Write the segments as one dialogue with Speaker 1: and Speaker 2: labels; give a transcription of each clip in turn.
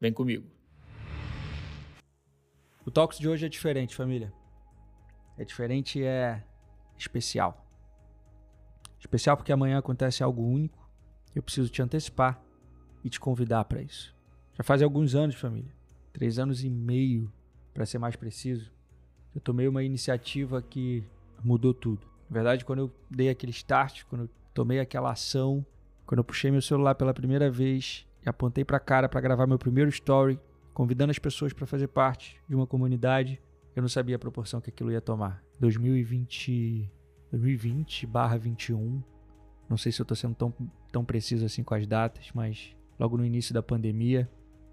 Speaker 1: Vem comigo. O Talks de hoje é diferente, família. É diferente, é especial. Especial porque amanhã acontece algo único e eu preciso te antecipar e te convidar para isso. Já faz alguns anos, família, três anos e meio, para ser mais preciso, eu tomei uma iniciativa que mudou tudo. Na verdade, quando eu dei aquele start, quando eu tomei aquela ação, quando eu puxei meu celular pela primeira vez e apontei para a cara para gravar meu primeiro story, convidando as pessoas para fazer parte de uma comunidade, eu não sabia a proporção que aquilo ia tomar. 2020, 2020/21. Não sei se eu estou sendo tão, tão preciso assim com as datas, mas logo no início da pandemia,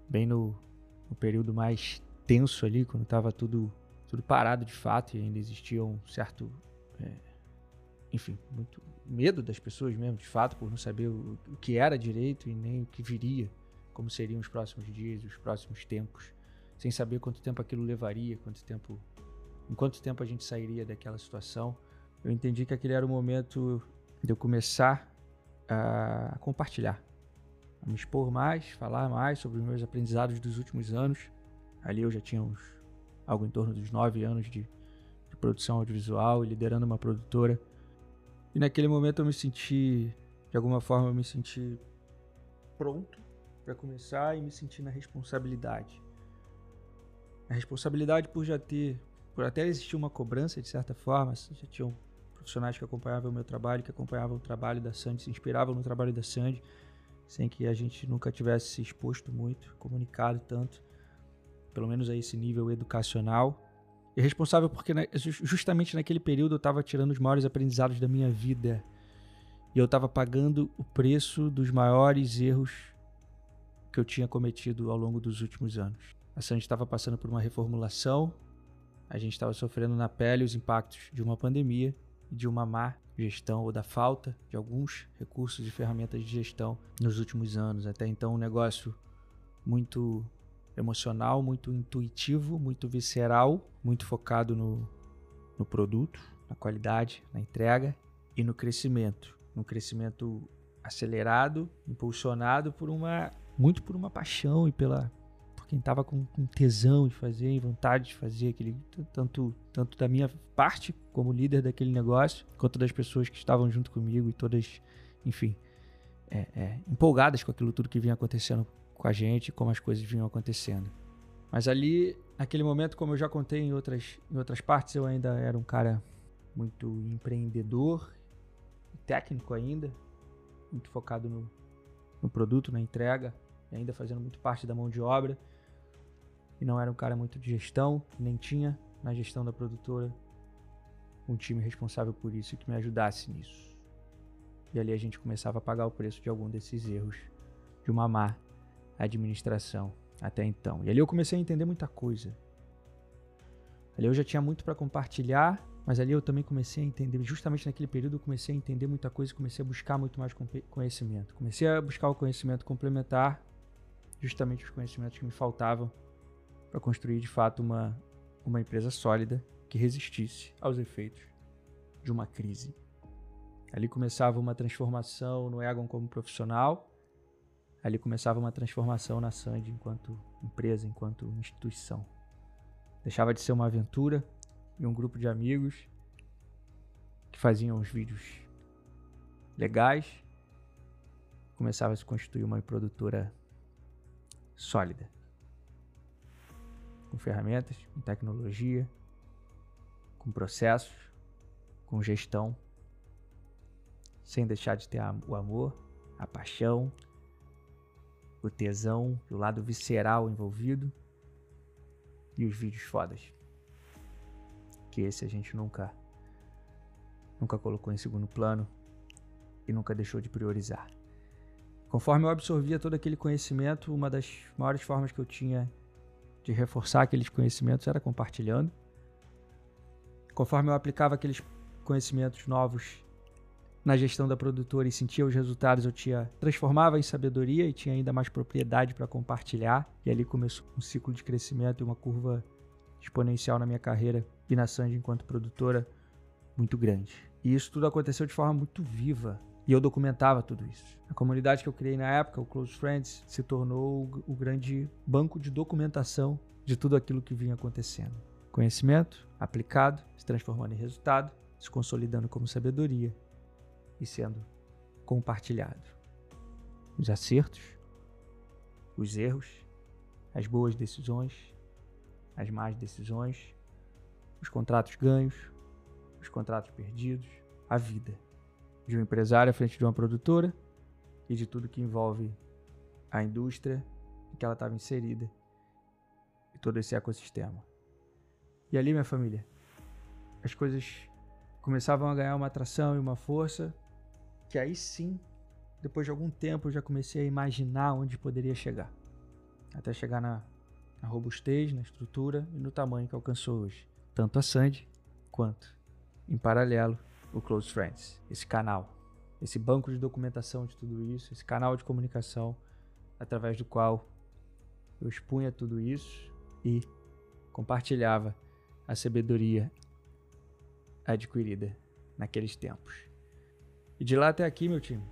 Speaker 1: bem no, no período mais tenso ali, quando estava tudo tudo parado de fato e ainda existia um certo é, enfim, muito medo das pessoas mesmo, de fato, por não saber o, o, que era direito e nem o que viria, como seriam os próximos dias, os próximos tempos, sem saber quanto tempo aquilo levaria, quanto tempo, em quanto tempo a gente sairia daquela situação. Eu entendi que aquele era o momento de eu começar a compartilhar, a me expor mais, falar mais sobre os meus aprendizados dos últimos anos. Ali eu já tinha uns, algo em torno dos nove anos de, de produção audiovisual e liderando uma produtora e naquele momento eu me senti, de alguma forma, eu me senti pronto para começar e me senti na responsabilidade. A responsabilidade por já ter, por até existir uma cobrança de certa forma, já tinham profissionais que acompanhavam o meu trabalho, que acompanhavam o trabalho da Sandy, se inspiravam no trabalho da Sandy, sem que a gente nunca tivesse se exposto muito, comunicado tanto, pelo menos a esse nível educacional. E responsável porque justamente naquele período eu estava tirando os maiores aprendizados da minha vida. E eu estava pagando o preço dos maiores erros que eu tinha cometido ao longo dos últimos anos. A Sandy estava passando por uma reformulação, a gente estava sofrendo na pele os impactos de uma pandemia e de uma má gestão ou da falta de alguns recursos e ferramentas de gestão nos últimos anos. Até então, um negócio muito emocional, muito intuitivo, muito visceral, muito focado no, no produto, na qualidade, na entrega e no crescimento. No crescimento acelerado, impulsionado por uma muito por uma paixão e pela por quem estava com, com, tesão de fazer e vontade de fazer aquele tanto tanto da minha parte como líder daquele negócio quanto das pessoas que estavam junto comigo e todas enfim é, é, empolgadas com aquilo tudo que vinha acontecendo com a gente, como as coisas vinham acontecendo. Mas ali, naquele momento, como eu já contei em outras, em outras partes, eu ainda era um cara muito empreendedor, técnico ainda, muito focado no, no produto, na entrega, ainda fazendo muito parte da mão de obra. E não era um cara muito de gestão, nem tinha na gestão da produtora um time responsável por isso que me ajudasse nisso. E ali a gente começava a pagar o preço de algum desses erros de uma má administração até então. E ali eu comecei a entender muita coisa. Ali eu já tinha muito para compartilhar, mas ali eu também comecei a entender, justamente naquele período eu comecei a entender muita coisa, comecei a buscar muito mais conhecimento. Comecei a buscar o conhecimento complementar, justamente os conhecimentos que me faltavam para construir de fato uma, uma empresa sólida que resistisse aos efeitos de uma crise. Ali começava uma transformação no Egon como profissional, ali começava uma transformação na Sandy enquanto empresa, enquanto instituição. Deixava de ser uma aventura e um grupo de amigos que faziam os vídeos legais, começava a se constituir uma produtora sólida, com ferramentas, com tecnologia, com processos, com gestão, sem deixar de ter o amor, a paixão, o tesão, o lado visceral envolvido e os vídeos fodas. Que esse a gente nunca nunca colocou em segundo plano e nunca deixou de priorizar. Conforme eu absorvia todo aquele conhecimento, uma das maiores formas que eu tinha de reforçar aqueles conhecimentos era compartilhando. Conforme eu aplicava aqueles conhecimentos novos na gestão da produtora e sentia os resultados, eu tinha transformava em sabedoria e tinha ainda mais propriedade para compartilhar. E ali começou um ciclo de crescimento e uma curva exponencial na minha carreira e na Sandy enquanto produtora muito grande. E isso tudo aconteceu de forma muito viva. E eu documentava tudo isso. A comunidade que eu criei na época, o Close Friends, se tornou o grande banco de documentação de tudo aquilo que vinha acontecendo. Conhecimento aplicado, se transformando em resultado, se consolidando como sabedoria e sendo compartilhado. Os acertos, os erros, as boas decisões, as más decisões, os contratos ganhos, os contratos perdidos, a vida de um empresário à frente de uma produtora e de tudo que envolve a indústria em que ela estava inserida e todo esse ecossistema. E ali, minha família, as coisas começavam a ganhar uma atração e uma força que aí sim, depois de algum tempo, eu já comecei a imaginar onde poderia chegar. Até chegar na, na robustez, na estrutura e no tamanho que alcançou hoje. Tanto a Sandy quanto, em paralelo, o Close Friends, esse canal, esse banco de documentação de tudo isso, esse canal de comunicação através do qual eu expunha tudo isso e compartilhava a sabedoria adquirida naqueles tempos. E de lá até aqui, meu time,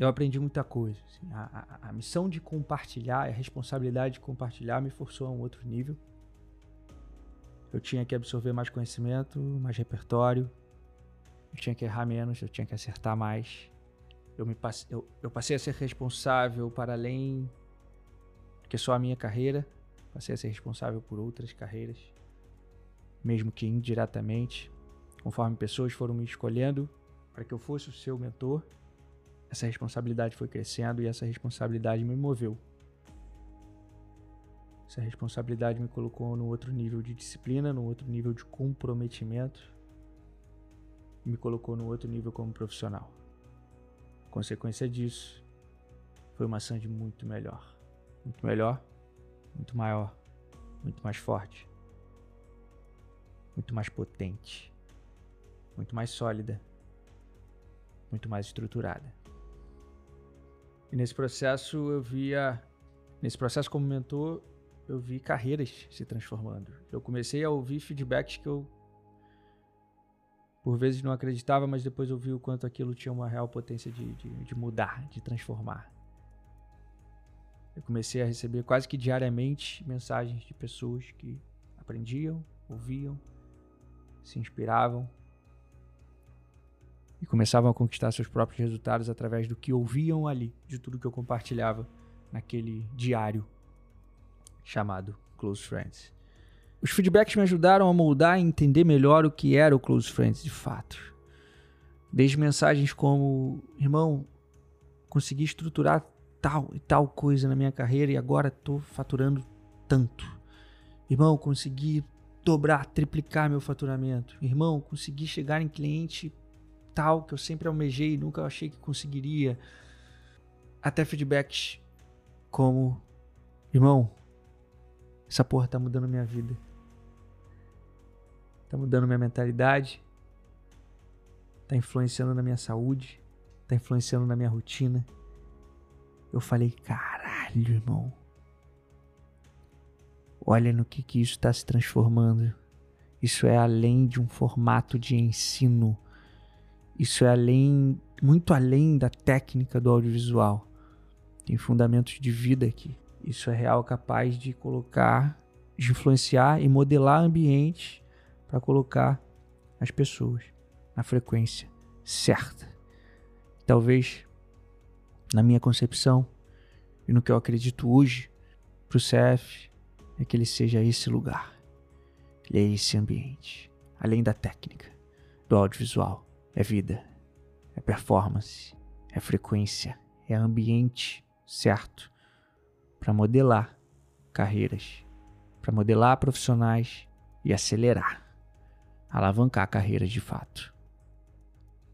Speaker 1: eu aprendi muita coisa. Assim, a, a, a, missão de compartilhar, a responsabilidade de compartilhar me forçou a um outro nível. Eu tinha que absorver mais conhecimento, mais repertório, eu tinha que errar menos, eu tinha que acertar mais. Eu, me passe, eu, eu passei a ser responsável para além que só a minha carreira, passei a ser responsável por outras carreiras, mesmo que indiretamente, conforme pessoas foram me escolhendo para que eu fosse o seu mentor. Essa responsabilidade foi crescendo e essa responsabilidade me moveu. Essa responsabilidade me colocou no outro nível de disciplina, no outro nível de comprometimento me colocou no outro nível como profissional. Consequência disso, foi uma Sandy muito melhor. Muito melhor, muito maior, muito mais forte, muito mais potente, muito mais sólida, muito mais estruturada. E nesse processo eu via, nesse processo como mentor, eu vi carreiras se transformando. Eu comecei a ouvir feedbacks que eu por vezes não acreditava, mas depois eu vi o quanto aquilo tinha uma real potência de, de, de mudar, de transformar. Eu comecei a receber quase que diariamente mensagens de pessoas que aprendiam, ouviam, se inspiravam e começavam a conquistar seus próprios resultados através do que ouviam ali, de tudo que eu compartilhava naquele diário chamado Close Friends. Os feedbacks me ajudaram a moldar e entender melhor o que era o Close Friends de fato. Desde mensagens como: irmão, consegui estruturar tal e tal coisa na minha carreira e agora estou faturando tanto. Irmão, consegui dobrar, triplicar meu faturamento. Irmão, consegui chegar em cliente tal que eu sempre almejei e nunca achei que conseguiria. Até feedbacks como: irmão, essa porra tá mudando minha vida tá mudando minha mentalidade, tá influenciando na minha saúde, tá influenciando na minha rotina. Eu falei, caralho, irmão. Olha no que, que isso está se transformando. Isso é além de um formato de ensino. Isso é além, muito além da técnica do audiovisual. Tem fundamentos de vida aqui. Isso é real capaz de colocar, de influenciar e modelar ambientes para colocar as pessoas na frequência certa. Talvez, na minha concepção e no que eu acredito hoje, para o CF, é que ele seja esse lugar, ele é esse ambiente, além da técnica, do audiovisual. É vida, é performance, é frequência, é ambiente certo para modelar carreiras, para modelar profissionais e acelerar alavancar a carreira de fato.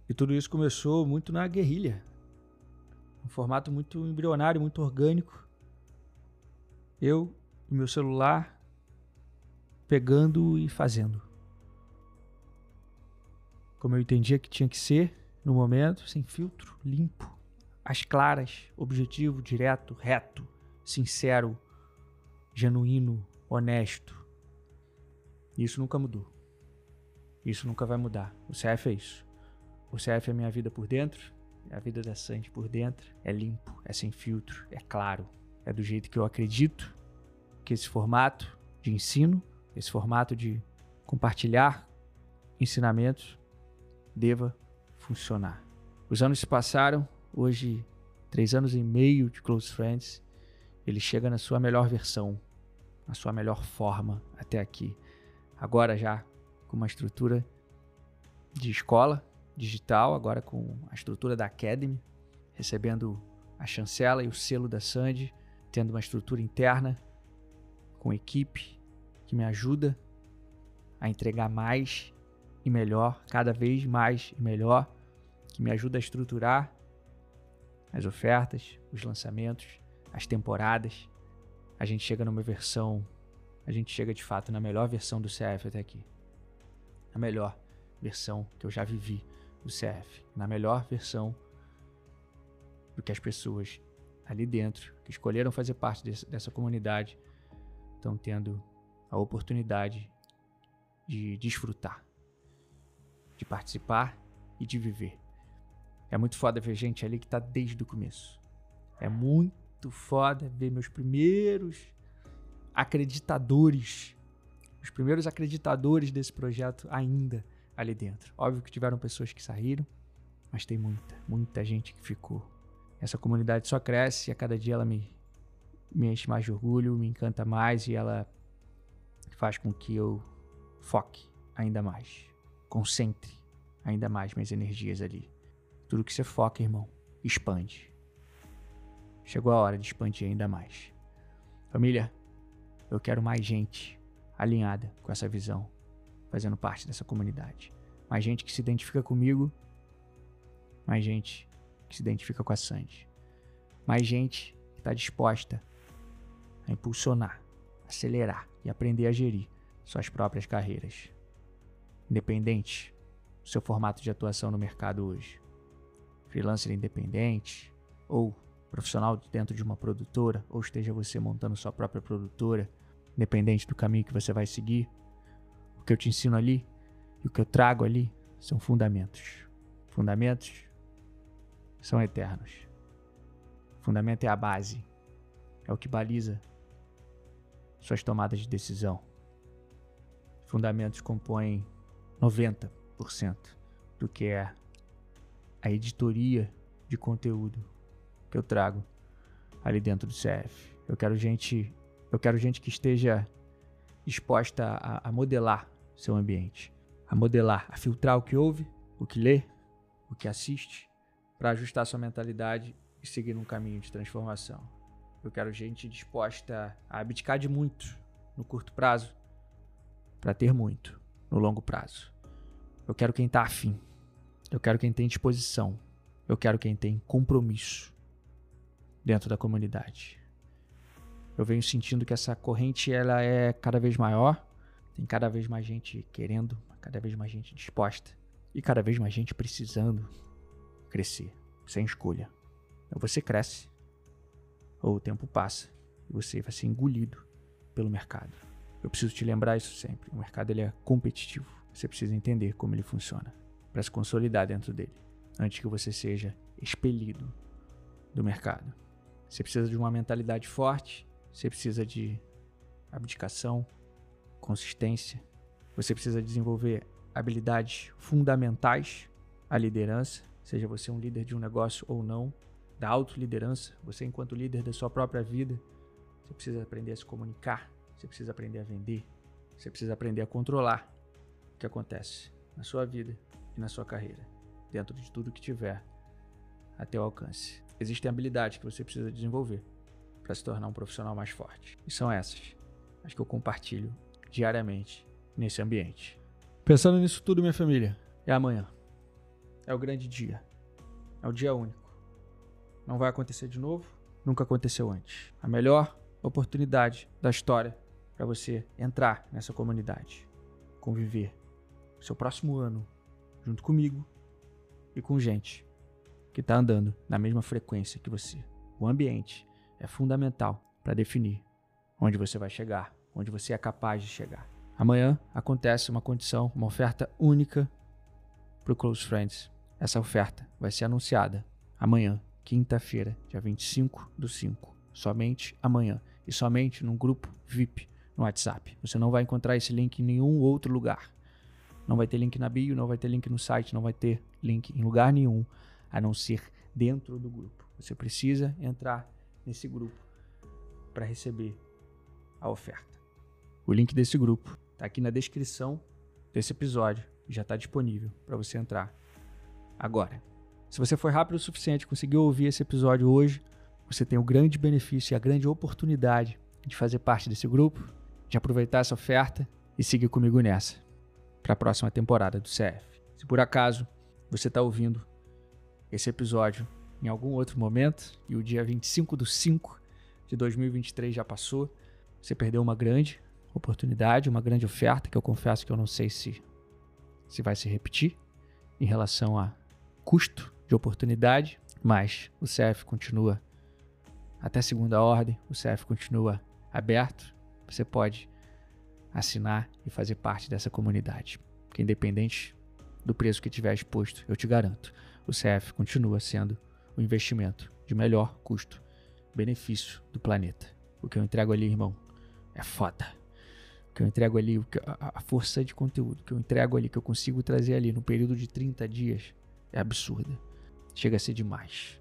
Speaker 1: E tudo isso começou muito na guerrilha. formato muito embrionário, muito orgânico. Eu e meu celular pegando e fazendo. Como eu entendia que tinha que ser no momento, sem filtro, limpo, às claras, objetivo, direto, reto, sincero, genuíno, honesto. Isso nunca mudou. Isso nunca vai mudar. O CF é isso. O CF é minha vida por dentro, é a vida da Sandy por dentro. É limpo, é sem filtro, é claro. É do jeito que eu acredito que esse formato de ensino, esse formato de compartilhar ensinamentos deva funcionar. Os anos se passaram, hoje, três anos e meio de Close Friends, ele chega na sua melhor versão, na sua melhor forma até aqui. Agora já com uma estrutura de escola digital, agora com a estrutura da Academy, recebendo a chancela e o selo da Sandy, tendo uma estrutura interna com equipe que me ajuda a entregar mais e melhor, cada vez mais e melhor, que me ajuda a estruturar as ofertas, os lançamentos, as temporadas. A gente chega numa versão, a gente chega de fato na melhor versão do CF até aqui. Na melhor versão que eu já vivi do CF, na melhor versão do que as pessoas ali dentro que escolheram fazer parte desse, dessa comunidade estão tendo a oportunidade de desfrutar, de participar e de viver. É muito foda ver gente ali que tá desde o começo. É muito foda ver meus primeiros acreditadores os primeiros acreditadores desse projeto ainda ali dentro. Óbvio que tiveram pessoas que saíram, mas tem muita, muita gente que ficou. Essa comunidade só cresce e a cada dia ela me, me enche mais de orgulho, me encanta mais e ela faz com que eu foque ainda mais, concentre ainda mais minhas energias ali. Tudo que você foca, irmão, expande. Chegou a hora de expandir ainda mais. Família, eu quero mais gente alinhada com essa visão, fazendo parte dessa comunidade. Mais gente que se identifica comigo, mais gente que se identifica com a Sandy. Mais gente que está disposta a impulsionar, acelerar e aprender a gerir suas próprias carreiras. Independente seu formato de atuação no mercado hoje. Freelancer independente ou profissional dentro de uma produtora, ou esteja você montando sua própria produtora, independente do caminho que você vai seguir. O que eu te ensino ali e o que eu trago ali são fundamentos. Fundamentos são eternos. Fundamento é a base, é o que baliza suas tomadas de decisão. Fundamentos compõem 90% do que é a editoria de conteúdo que eu trago ali dentro do CF. Eu quero gente eu quero gente que esteja disposta a, a modelar seu ambiente, a modelar, a filtrar o que ouve, o que lê, o que assiste, para ajustar sua mentalidade e seguir um caminho de transformação. Eu quero gente disposta a abdicar de muito no curto prazo para ter muito no longo prazo. Eu quero quem está afim. Eu quero quem tem disposição. Eu quero quem tem compromisso dentro da comunidade eu venho sentindo que essa corrente ela é cada vez maior, tem cada vez mais gente querendo, cada vez mais gente disposta e cada vez mais gente precisando crescer, sem escolha. Ou você cresce, ou o tempo passa e você vai ser engolido pelo mercado. Eu preciso te lembrar isso sempre. O mercado ele é competitivo. Você precisa entender como ele funciona para se consolidar dentro dele, antes que você seja expelido do mercado. Você precisa de uma mentalidade forte você precisa de abdicação, consistência. Você precisa desenvolver habilidades fundamentais à liderança, seja você um líder de um negócio ou não, da autoliderança, você enquanto líder da sua própria vida, você precisa aprender a se comunicar, você precisa aprender a vender, você precisa aprender a controlar o que acontece na sua vida e na sua carreira, dentro de tudo que tiver a teu alcance. Existem habilidades que você precisa desenvolver para se tornar um profissional mais forte. E são essas as que eu compartilho diariamente nesse ambiente. Pensando nisso tudo, minha família, é amanhã. É o grande dia. É o dia único. Não vai acontecer de novo, nunca aconteceu antes. A melhor oportunidade da história para você entrar nessa comunidade, conviver o seu próximo ano junto comigo e com gente que está andando na mesma frequência que você. O ambiente é fundamental para definir onde você vai chegar, onde você é capaz de chegar. Amanhã acontece uma condição, uma oferta única para o Close Friends. Essa oferta vai ser anunciada amanhã, quinta-feira, dia 25 do 5. Somente amanhã. E somente num grupo VIP no WhatsApp. Você não vai encontrar esse link em nenhum outro lugar. Não vai ter link na bio, não vai ter link no site, não vai ter link em lugar nenhum a não ser dentro do grupo. Você precisa entrar nesse grupo para receber a oferta. O link desse grupo está aqui na descrição desse episódio e já está disponível para você entrar agora. Se você foi rápido o suficiente, conseguiu ouvir esse episódio hoje, você tem o grande benefício e a grande oportunidade de fazer parte desse grupo, de aproveitar essa oferta e seguir comigo nessa para a próxima temporada do CF. Se por acaso você está ouvindo esse episódio em algum outro momento e o dia 25 do 5 de 2023 já passou, você perdeu uma grande oportunidade, uma grande oferta que eu confesso que eu não sei se se vai se repetir em relação a custo de oportunidade, mas o CF continua até segunda ordem, o CF continua aberto. Você pode assinar e fazer parte dessa comunidade. Porque independente do preço que tiver exposto, eu te garanto, o CF continua sendo o investimento de melhor custo-benefício do planeta. O que eu entrego ali, irmão, é foda. O que eu entrego ali, a força de conteúdo que eu entrego ali, que eu consigo trazer ali no período de 30 dias, é absurda. Chega a ser demais.